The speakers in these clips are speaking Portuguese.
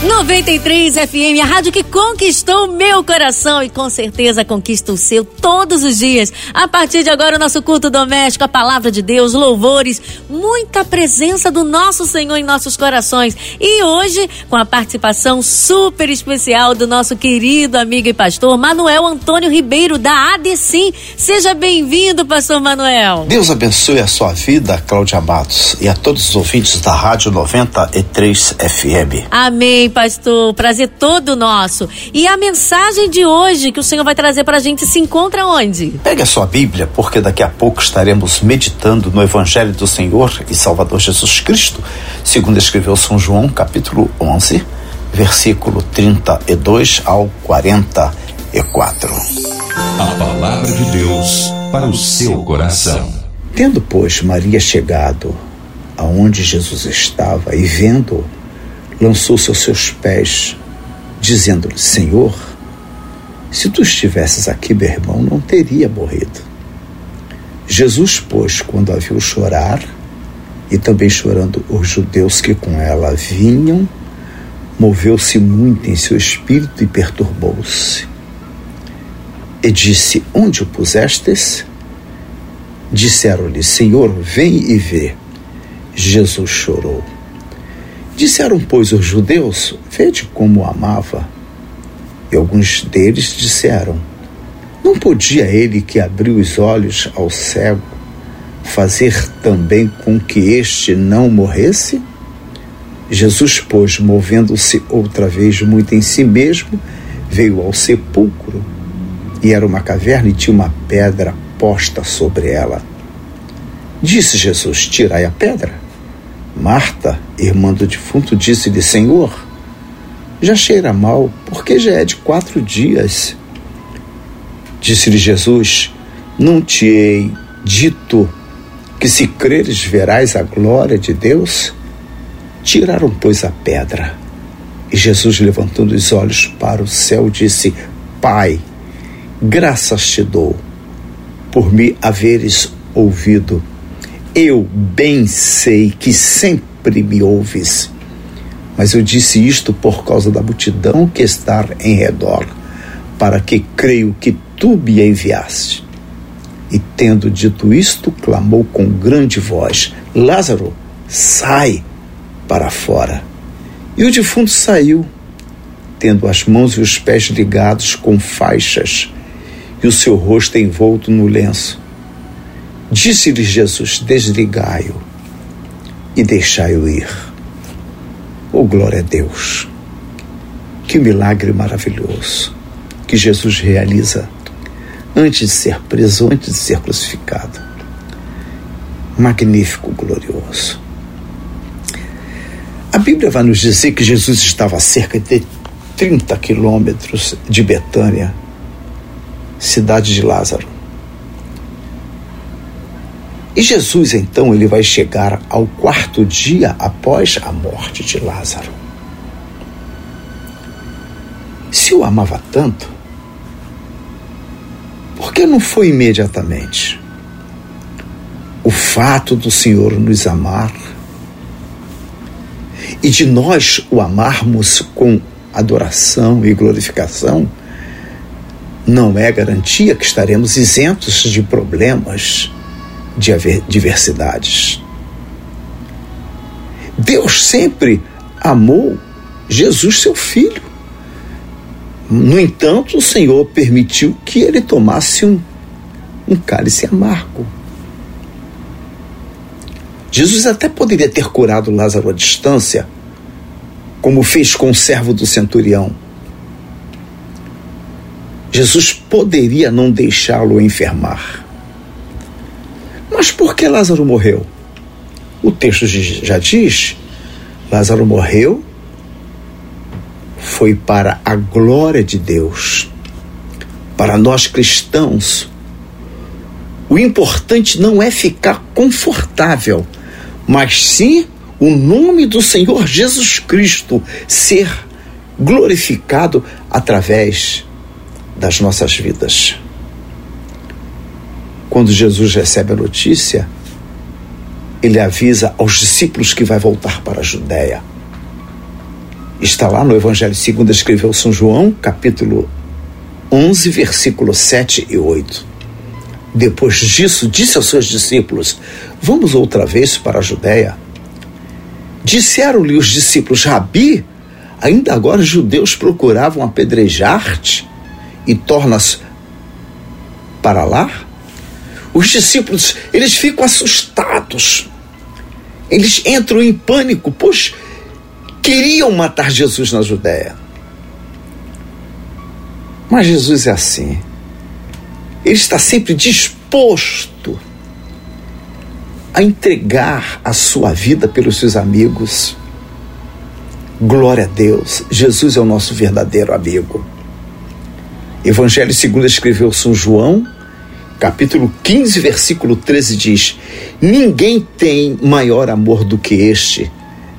93 FM, a rádio que conquistou meu coração e com certeza conquista o seu todos os dias. A partir de agora, o nosso culto doméstico, a palavra de Deus, louvores, muita presença do nosso Senhor em nossos corações. E hoje, com a participação super especial do nosso querido amigo e pastor Manuel Antônio Ribeiro, da ADCIM. Seja bem-vindo, pastor Manuel. Deus abençoe a sua vida, Cláudia Matos, e a todos os ouvintes da Rádio 93 FM. Amém pastor. Prazer todo nosso. E a mensagem de hoje que o Senhor vai trazer para a gente se encontra onde? Pegue a sua Bíblia, porque daqui a pouco estaremos meditando no Evangelho do Senhor e Salvador Jesus Cristo, segundo escreveu São João, capítulo 11, versículo 32 ao 44. A palavra de Deus para o seu coração. Tendo, pois, Maria chegado aonde Jesus estava e vendo lançou-se aos seus pés, dizendo-lhe: Senhor, se tu estivesses aqui, meu irmão não teria morrido. Jesus, pois, quando a viu chorar, e também chorando os judeus que com ela vinham, moveu-se muito em seu espírito e perturbou-se. E disse: Onde o pusestes? Disseram-lhe: Senhor, vem e vê. Jesus chorou. Disseram, pois, os judeus: Vede como o amava. E alguns deles disseram: Não podia ele que abriu os olhos ao cego fazer também com que este não morresse? Jesus, pois, movendo-se outra vez muito em si mesmo, veio ao sepulcro. E era uma caverna e tinha uma pedra posta sobre ela. Disse Jesus: Tirai a pedra. Marta, irmã do defunto, disse-lhe: Senhor, já cheira mal, porque já é de quatro dias. Disse-lhe Jesus: Não te hei dito que se creres verás a glória de Deus? Tiraram, pois, a pedra. E Jesus, levantando os olhos para o céu, disse: Pai, graças te dou por me haveres ouvido eu bem sei que sempre me ouves, mas eu disse isto por causa da multidão que está em redor, para que creio que tu me enviaste. E tendo dito isto, clamou com grande voz: Lázaro, sai para fora. E o defunto saiu, tendo as mãos e os pés ligados com faixas, e o seu rosto envolto no lenço. Disse-lhe Jesus: Desligai-o e deixai-o ir. Oh, glória a Deus! Que milagre maravilhoso que Jesus realiza antes de ser preso, antes de ser crucificado. Magnífico, glorioso. A Bíblia vai nos dizer que Jesus estava a cerca de 30 quilômetros de Betânia, cidade de Lázaro. E Jesus, então, ele vai chegar ao quarto dia após a morte de Lázaro. Se o amava tanto, por que não foi imediatamente? O fato do Senhor nos amar e de nós o amarmos com adoração e glorificação não é garantia que estaremos isentos de problemas de diversidades. Deus sempre amou Jesus, seu filho. No entanto, o Senhor permitiu que ele tomasse um, um cálice amargo. Jesus até poderia ter curado Lázaro à distância, como fez com o servo do centurião. Jesus poderia não deixá-lo enfermar. Mas por que Lázaro morreu? O texto já diz: Lázaro morreu foi para a glória de Deus. Para nós cristãos, o importante não é ficar confortável, mas sim o nome do Senhor Jesus Cristo ser glorificado através das nossas vidas. Quando Jesus recebe a notícia, ele avisa aos discípulos que vai voltar para a Judéia. Está lá no Evangelho segundo escreveu São João, capítulo 11, versículos 7 e 8. Depois disso, disse aos seus discípulos: Vamos outra vez para a Judéia. Disseram-lhe os discípulos: Rabi, ainda agora os judeus procuravam apedrejar-te e tornas para lá? Os discípulos, eles ficam assustados. Eles entram em pânico, pois queriam matar Jesus na Judéia. Mas Jesus é assim. Ele está sempre disposto a entregar a sua vida pelos seus amigos. Glória a Deus. Jesus é o nosso verdadeiro amigo. Evangelho segundo escreveu São João, capítulo 15, versículo 13 diz: Ninguém tem maior amor do que este,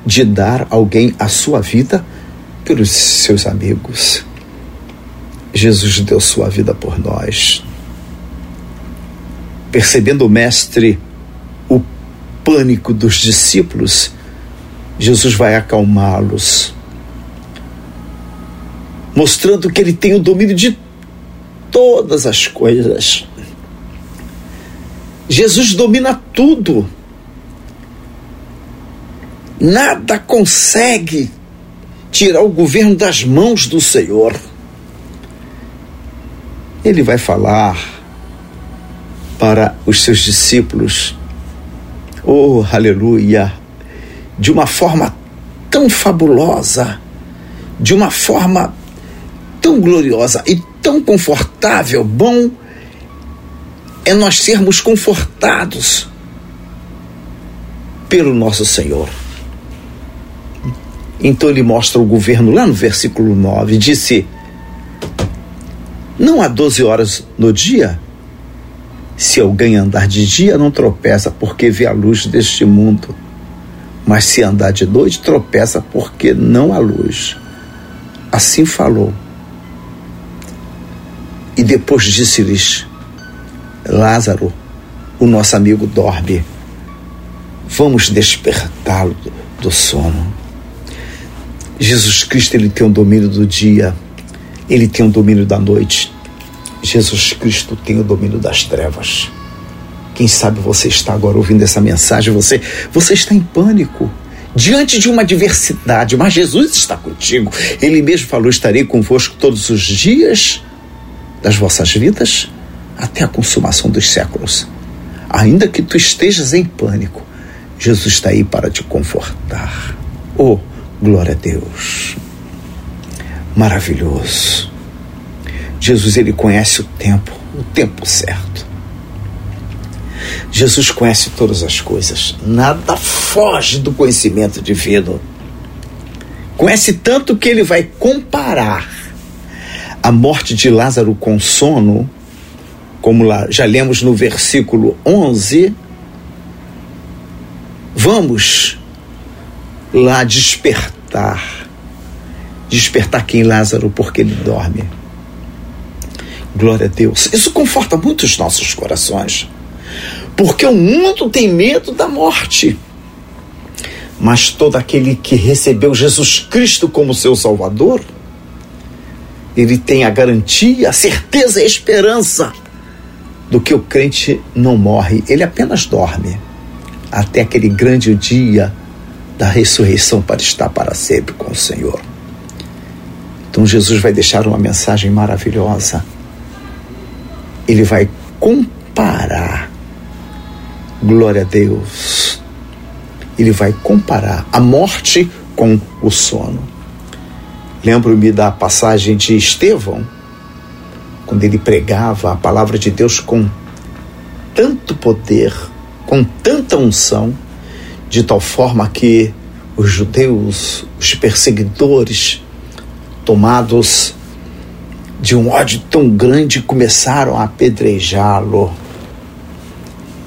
de dar alguém a sua vida pelos seus amigos. Jesus deu sua vida por nós. Percebendo o Mestre o pânico dos discípulos, Jesus vai acalmá-los, mostrando que ele tem o domínio de todas as coisas. Jesus domina tudo. Nada consegue tirar o governo das mãos do Senhor. Ele vai falar para os seus discípulos, oh, aleluia, de uma forma tão fabulosa, de uma forma tão gloriosa e tão confortável, bom é nós sermos confortados pelo nosso Senhor. Então ele mostra o governo lá no versículo 9, disse: Não há 12 horas no dia? Se alguém andar de dia, não tropeça, porque vê a luz deste mundo. Mas se andar de noite, tropeça, porque não há luz. Assim falou. E depois disse-lhes: Lázaro, o nosso amigo dorme. Vamos despertá-lo do sono. Jesus Cristo ele tem o domínio do dia, ele tem o domínio da noite. Jesus Cristo tem o domínio das trevas. Quem sabe você está agora ouvindo essa mensagem, você, você está em pânico diante de uma adversidade, mas Jesus está contigo. Ele mesmo falou: Estarei convosco todos os dias das vossas vidas até a consumação dos séculos. Ainda que tu estejas em pânico, Jesus está aí para te confortar. Oh, glória a Deus. Maravilhoso. Jesus ele conhece o tempo, o tempo certo. Jesus conhece todas as coisas, nada foge do conhecimento divino. Conhece tanto que ele vai comparar a morte de Lázaro com sono como lá já lemos no versículo 11, vamos lá despertar. Despertar quem Lázaro porque ele dorme. Glória a Deus. Isso conforta muito os nossos corações. Porque o mundo tem medo da morte. Mas todo aquele que recebeu Jesus Cristo como seu Salvador, ele tem a garantia, a certeza e a esperança do que o crente não morre, ele apenas dorme até aquele grande dia da ressurreição para estar para sempre com o Senhor. Então Jesus vai deixar uma mensagem maravilhosa. Ele vai comparar, glória a Deus, ele vai comparar a morte com o sono. Lembro-me da passagem de Estevão, quando ele pregava a palavra de Deus com tanto poder, com tanta unção, de tal forma que os judeus, os perseguidores, tomados de um ódio tão grande, começaram a apedrejá-lo.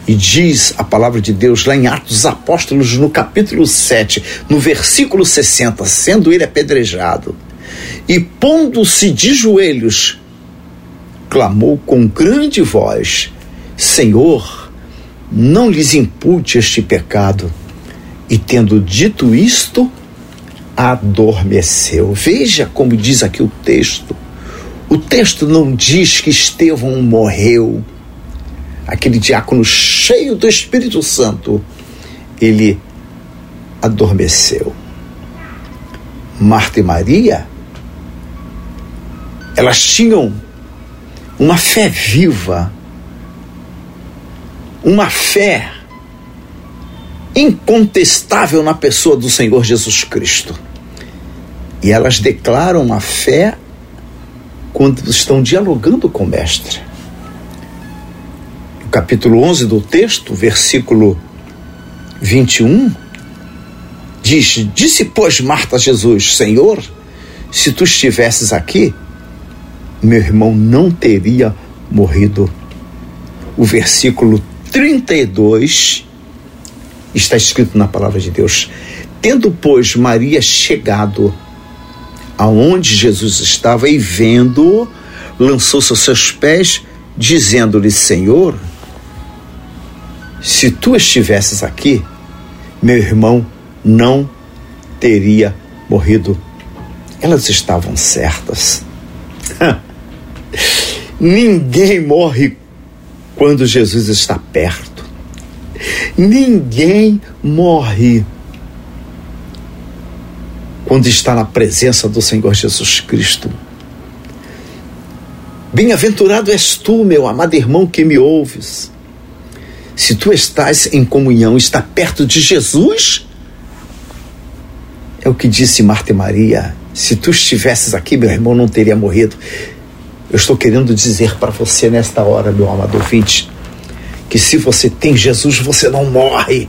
E diz a palavra de Deus lá em Atos dos Apóstolos, no capítulo 7, no versículo 60, sendo ele apedrejado, e pondo-se de joelhos, clamou com grande voz: Senhor, não lhes impute este pecado. E tendo dito isto, adormeceu. Veja como diz aqui o texto. O texto não diz que Estevão morreu. Aquele diácono cheio do Espírito Santo, ele adormeceu. Marta e Maria, elas tinham uma fé viva, uma fé incontestável na pessoa do Senhor Jesus Cristo. E elas declaram a fé quando estão dialogando com o Mestre. No capítulo 11 do texto, versículo 21, diz: Disse, pois, Marta a Jesus: Senhor, se tu estivesses aqui, meu irmão não teria morrido. O versículo 32 está escrito na palavra de Deus: Tendo, pois, Maria chegado aonde Jesus estava e vendo, lançou-se aos seus pés, dizendo-lhe: Senhor, se tu estivesses aqui, meu irmão não teria morrido. Elas estavam certas. Ninguém morre quando Jesus está perto. Ninguém morre quando está na presença do Senhor Jesus Cristo. Bem-aventurado és tu, meu amado irmão que me ouves. Se tu estás em comunhão, está perto de Jesus, é o que disse Marta e Maria. Se tu estivesses aqui, meu irmão não teria morrido. Eu estou querendo dizer para você nesta hora, meu amado ouvinte, que se você tem Jesus, você não morre.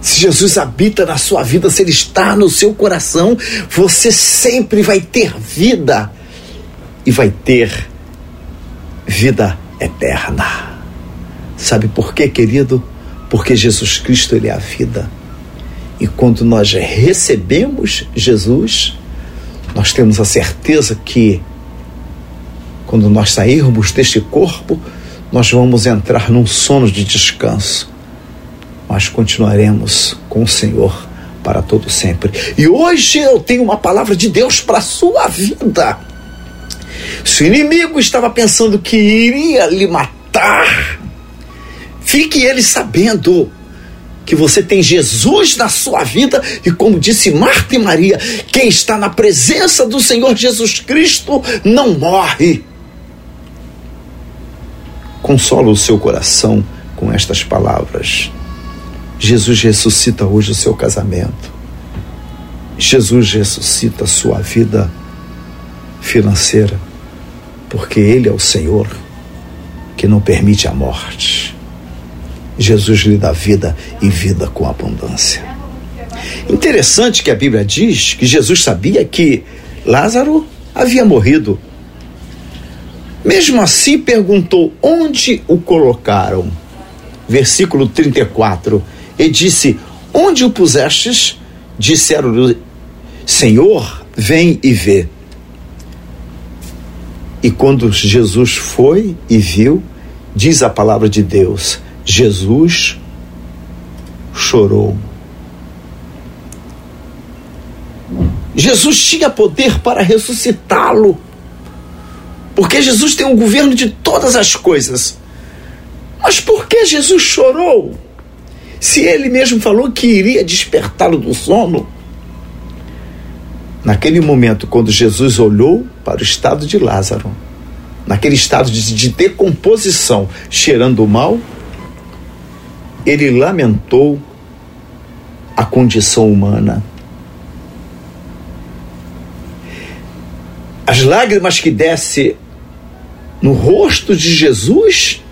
Se Jesus habita na sua vida, se Ele está no seu coração, você sempre vai ter vida e vai ter vida eterna. Sabe por quê, querido? Porque Jesus Cristo, Ele é a vida. E quando nós recebemos Jesus, nós temos a certeza que quando nós sairmos deste corpo, nós vamos entrar num sono de descanso mas continuaremos com o Senhor para todo sempre. E hoje eu tenho uma palavra de Deus para a sua vida. Se o inimigo estava pensando que iria lhe matar, fique ele sabendo que você tem Jesus na sua vida e como disse Marta e Maria, quem está na presença do Senhor Jesus Cristo não morre. Consola o seu coração com estas palavras. Jesus ressuscita hoje o seu casamento. Jesus ressuscita a sua vida financeira, porque Ele é o Senhor que não permite a morte. Jesus lhe dá vida e vida com abundância. Interessante que a Bíblia diz que Jesus sabia que Lázaro havia morrido. Mesmo assim, perguntou onde o colocaram. Versículo 34 e disse: Onde o pusestes? Disseram-lhe: Senhor, vem e vê. E quando Jesus foi e viu, diz a palavra de Deus: Jesus chorou. Jesus tinha poder para ressuscitá-lo, porque Jesus tem o governo de todas as coisas. Mas por que Jesus chorou? Se ele mesmo falou que iria despertá-lo do sono. Naquele momento, quando Jesus olhou para o estado de Lázaro, naquele estado de, de decomposição, cheirando mal, ele lamentou a condição humana. As lágrimas que desce no rosto de Jesus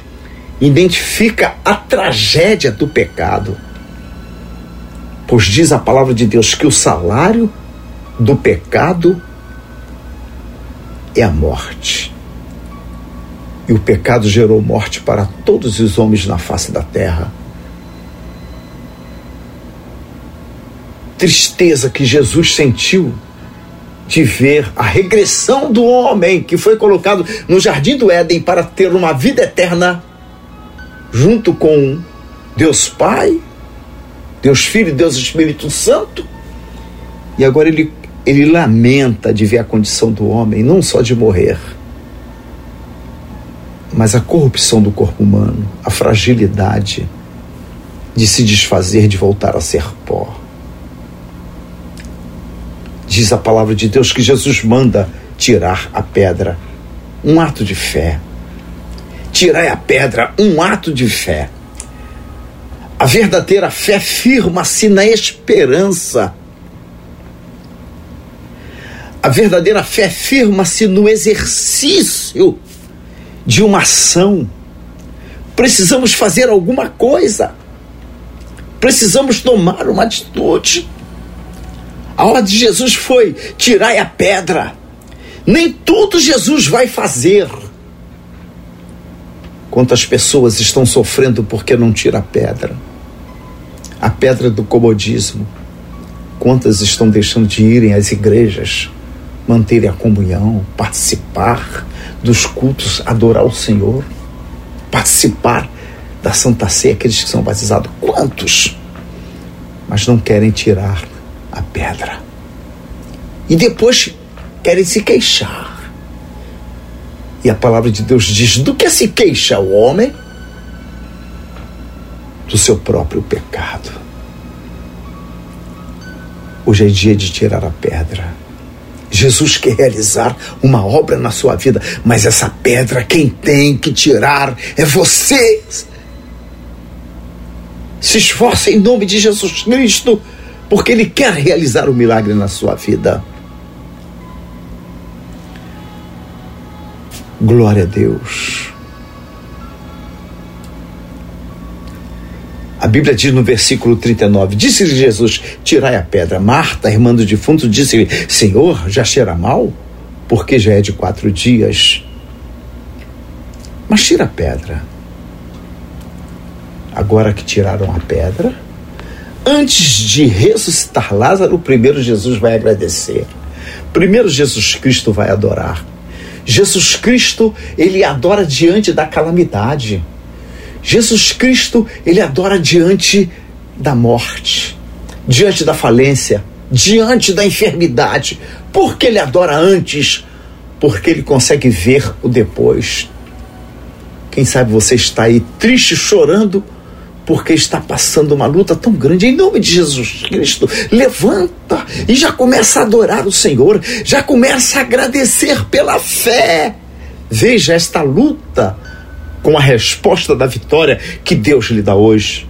identifica a tragédia do pecado. Pois diz a palavra de Deus que o salário do pecado é a morte. E o pecado gerou morte para todos os homens na face da terra. Tristeza que Jesus sentiu de ver a regressão do homem que foi colocado no jardim do Éden para ter uma vida eterna junto com Deus Pai, Deus Filho Deus Espírito Santo. E agora ele, ele lamenta de ver a condição do homem, não só de morrer, mas a corrupção do corpo humano, a fragilidade de se desfazer, de voltar a ser pó. Diz a palavra de Deus que Jesus manda tirar a pedra. Um ato de fé. Tirai a pedra, um ato de fé. A verdadeira fé firma-se na esperança. A verdadeira fé firma-se no exercício de uma ação. Precisamos fazer alguma coisa. Precisamos tomar uma atitude. A de Jesus foi: tirai a pedra. Nem tudo Jesus vai fazer. Quantas pessoas estão sofrendo porque não tira a pedra? A pedra do comodismo. Quantas estão deixando de irem às igrejas, manterem a comunhão, participar dos cultos, adorar o Senhor, participar da Santa Ceia, aqueles que são batizados? Quantos? Mas não querem tirar a pedra. E depois querem se queixar. E a palavra de Deus diz: do que se queixa o homem? Do seu próprio pecado. Hoje é dia de tirar a pedra. Jesus quer realizar uma obra na sua vida, mas essa pedra quem tem que tirar é você. Se esforce em nome de Jesus Cristo porque Ele quer realizar o milagre na sua vida. Glória a Deus. A Bíblia diz no versículo 39: Disse-lhe Jesus: Tirai a pedra. Marta, irmã do defunto, disse-lhe: Senhor, já cheira mal? Porque já é de quatro dias. Mas tira a pedra. Agora que tiraram a pedra, antes de ressuscitar Lázaro, primeiro Jesus vai agradecer. Primeiro Jesus Cristo vai adorar. Jesus Cristo, ele adora diante da calamidade. Jesus Cristo, ele adora diante da morte, diante da falência, diante da enfermidade. Por que ele adora antes? Porque ele consegue ver o depois. Quem sabe você está aí triste, chorando, porque está passando uma luta tão grande. Em nome de Jesus Cristo, levanta e já começa a adorar o Senhor, já começa a agradecer pela fé. Veja esta luta com a resposta da vitória que Deus lhe dá hoje.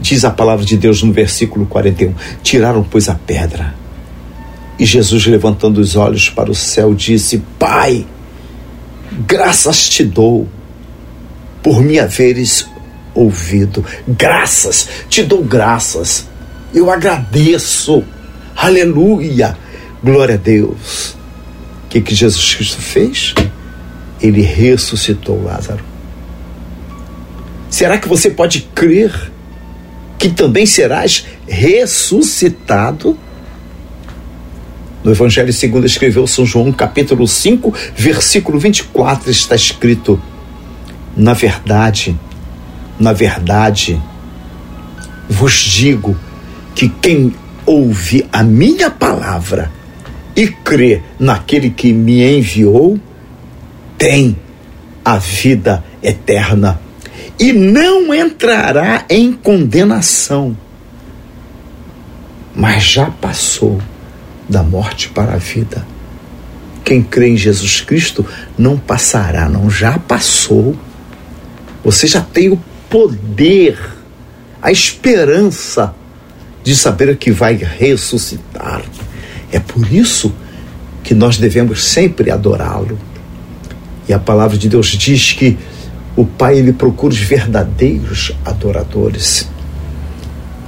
Diz a palavra de Deus no versículo 41: Tiraram, pois, a pedra. E Jesus, levantando os olhos para o céu, disse: Pai, graças te dou por me haveres ouvido. Graças, te dou graças. Eu agradeço. Aleluia. Glória a Deus. O que, que Jesus Cristo fez? Ele ressuscitou Lázaro. Será que você pode crer que também serás ressuscitado? No Evangelho segundo escreveu São João, capítulo 5, versículo 24, está escrito: na verdade, na verdade, vos digo que quem ouve a minha palavra e crê naquele que me enviou, tem a vida eterna e não entrará em condenação, mas já passou da morte para a vida. Quem crê em Jesus Cristo não passará, não já passou você já tem o poder, a esperança de saber que vai ressuscitar. É por isso que nós devemos sempre adorá-lo. E a palavra de Deus diz que o Pai ele procura os verdadeiros adoradores.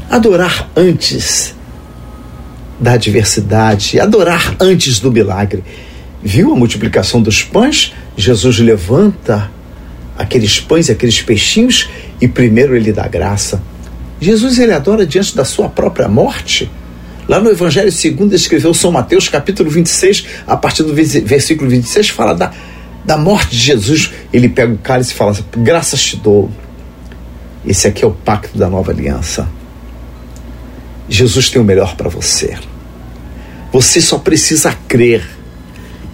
Adorar antes da adversidade, adorar antes do milagre. Viu a multiplicação dos pães? Jesus levanta aqueles pães aqueles peixinhos e primeiro ele dá graça. Jesus ele adora diante da sua própria morte. Lá no Evangelho segundo escreveu São Mateus, capítulo 26, a partir do versículo 26, fala da, da morte de Jesus. Ele pega o cálice e fala: Graças te dou. Esse aqui é o pacto da nova aliança. Jesus tem o melhor para você. Você só precisa crer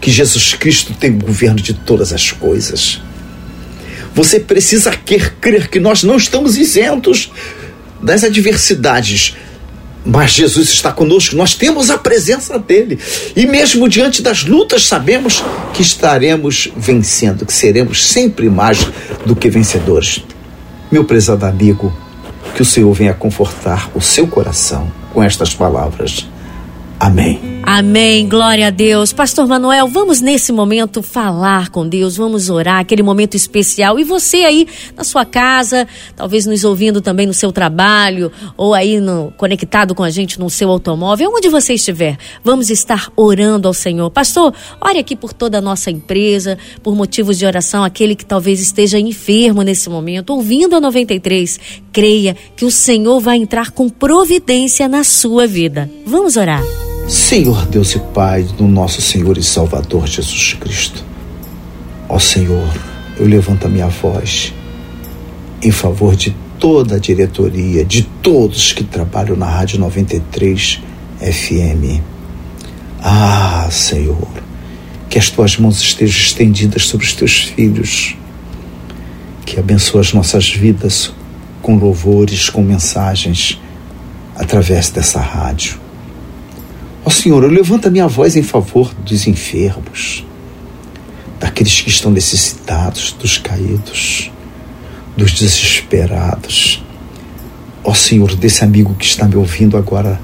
que Jesus Cristo tem o governo de todas as coisas. Você precisa quer crer que nós não estamos isentos das adversidades, mas Jesus está conosco, nós temos a presença dele. E mesmo diante das lutas, sabemos que estaremos vencendo, que seremos sempre mais do que vencedores. Meu prezado amigo, que o Senhor venha confortar o seu coração com estas palavras. Amém. Amém. Glória a Deus. Pastor Manuel, vamos nesse momento falar com Deus, vamos orar, aquele momento especial. E você aí na sua casa, talvez nos ouvindo também no seu trabalho, ou aí no, conectado com a gente no seu automóvel, onde você estiver, vamos estar orando ao Senhor. Pastor, ore aqui por toda a nossa empresa, por motivos de oração, aquele que talvez esteja enfermo nesse momento, ouvindo a 93. Creia que o Senhor vai entrar com providência na sua vida. Vamos orar. Senhor Deus e Pai do nosso Senhor e Salvador Jesus Cristo. Ó Senhor, eu levanto a minha voz em favor de toda a diretoria, de todos que trabalham na Rádio 93 FM. Ah, Senhor, que as tuas mãos estejam estendidas sobre os teus filhos, que abençoe as nossas vidas com louvores, com mensagens através dessa rádio. Ó Senhor, eu levanto a minha voz em favor dos enfermos, daqueles que estão necessitados, dos caídos, dos desesperados. Ó Senhor, desse amigo que está me ouvindo agora,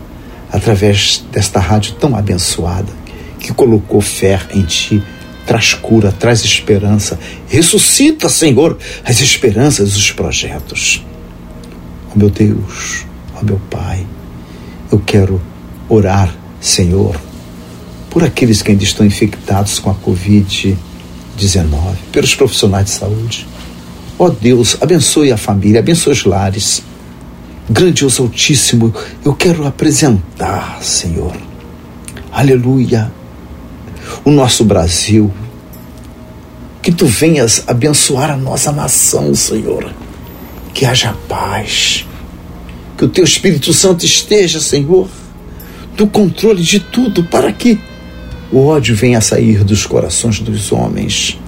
através desta rádio tão abençoada, que colocou fé em Ti, traz cura, traz esperança. Ressuscita, Senhor, as esperanças, os projetos. Ó meu Deus, ó meu Pai, eu quero orar Senhor, por aqueles que ainda estão infectados com a Covid-19, pelos profissionais de saúde. Ó oh Deus, abençoe a família, abençoe os lares. Grandioso Altíssimo, eu quero apresentar, Senhor, aleluia, o nosso Brasil. Que tu venhas abençoar a nossa nação, Senhor. Que haja paz. Que o teu Espírito Santo esteja, Senhor, do controle de tudo para que o ódio venha a sair dos corações dos homens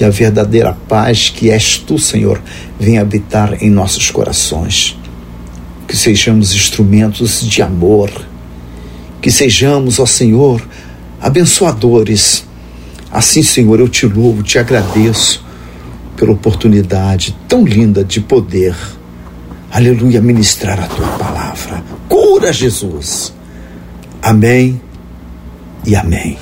e a verdadeira paz que és tu, Senhor, venha habitar em nossos corações. Que sejamos instrumentos de amor, que sejamos, ó Senhor, abençoadores. Assim, Senhor, eu te louvo, te agradeço pela oportunidade tão linda de poder, aleluia, ministrar a tua palavra. Cura, Jesus Amém e amém.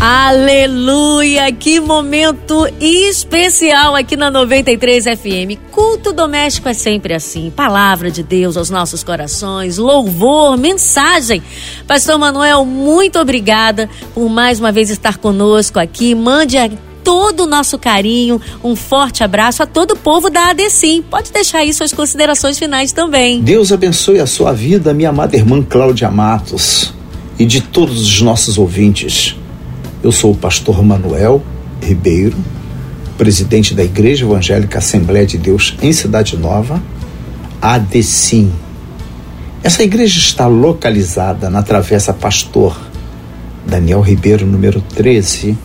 Aleluia! Que momento especial aqui na 93 FM. Culto doméstico é sempre assim. Palavra de Deus aos nossos corações, louvor, mensagem. Pastor Manuel, muito obrigada por mais uma vez estar conosco aqui. Mande todo o nosso carinho, um forte abraço a todo o povo da ADCIM. Pode deixar aí suas considerações finais também. Deus abençoe a sua vida, minha amada irmã Cláudia Matos, e de todos os nossos ouvintes. Eu sou o pastor Manuel Ribeiro, presidente da Igreja Evangélica Assembleia de Deus em Cidade Nova, ADCIM. Essa igreja está localizada na Travessa Pastor Daniel Ribeiro, número 13,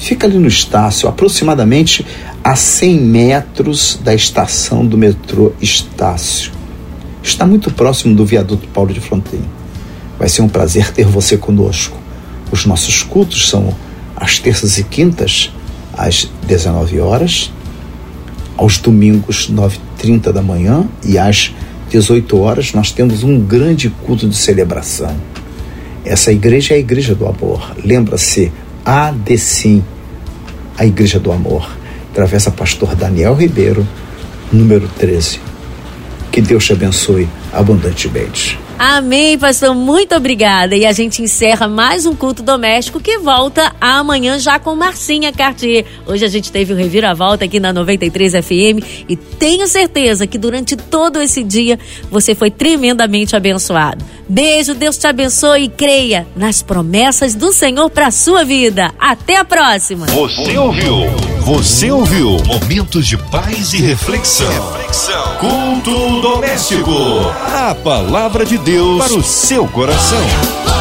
Fica ali no Estácio, aproximadamente a 100 metros da estação do metrô Estácio. Está muito próximo do viaduto Paulo de Fronteira. Vai ser um prazer ter você conosco. Os nossos cultos são às terças e quintas, às 19 horas, aos domingos, 9h30 da manhã e às 18 horas, nós temos um grande culto de celebração. Essa igreja é a Igreja do Amor. Lembra-se, ADCIM, a Igreja do Amor. Travessa Pastor Daniel Ribeiro, número 13. Que Deus te abençoe abundantemente. Amém, pastor. Muito obrigada. E a gente encerra mais um culto doméstico que volta amanhã já com Marcinha Cartier. Hoje a gente teve o um reviravolta aqui na 93 FM e tenho certeza que durante todo esse dia você foi tremendamente abençoado. Beijo, Deus te abençoe e creia nas promessas do Senhor para sua vida. Até a próxima. Você ouviu? Você ouviu? Momentos de paz e reflexão. reflexão. Culto doméstico. A palavra de Deus para o seu coração.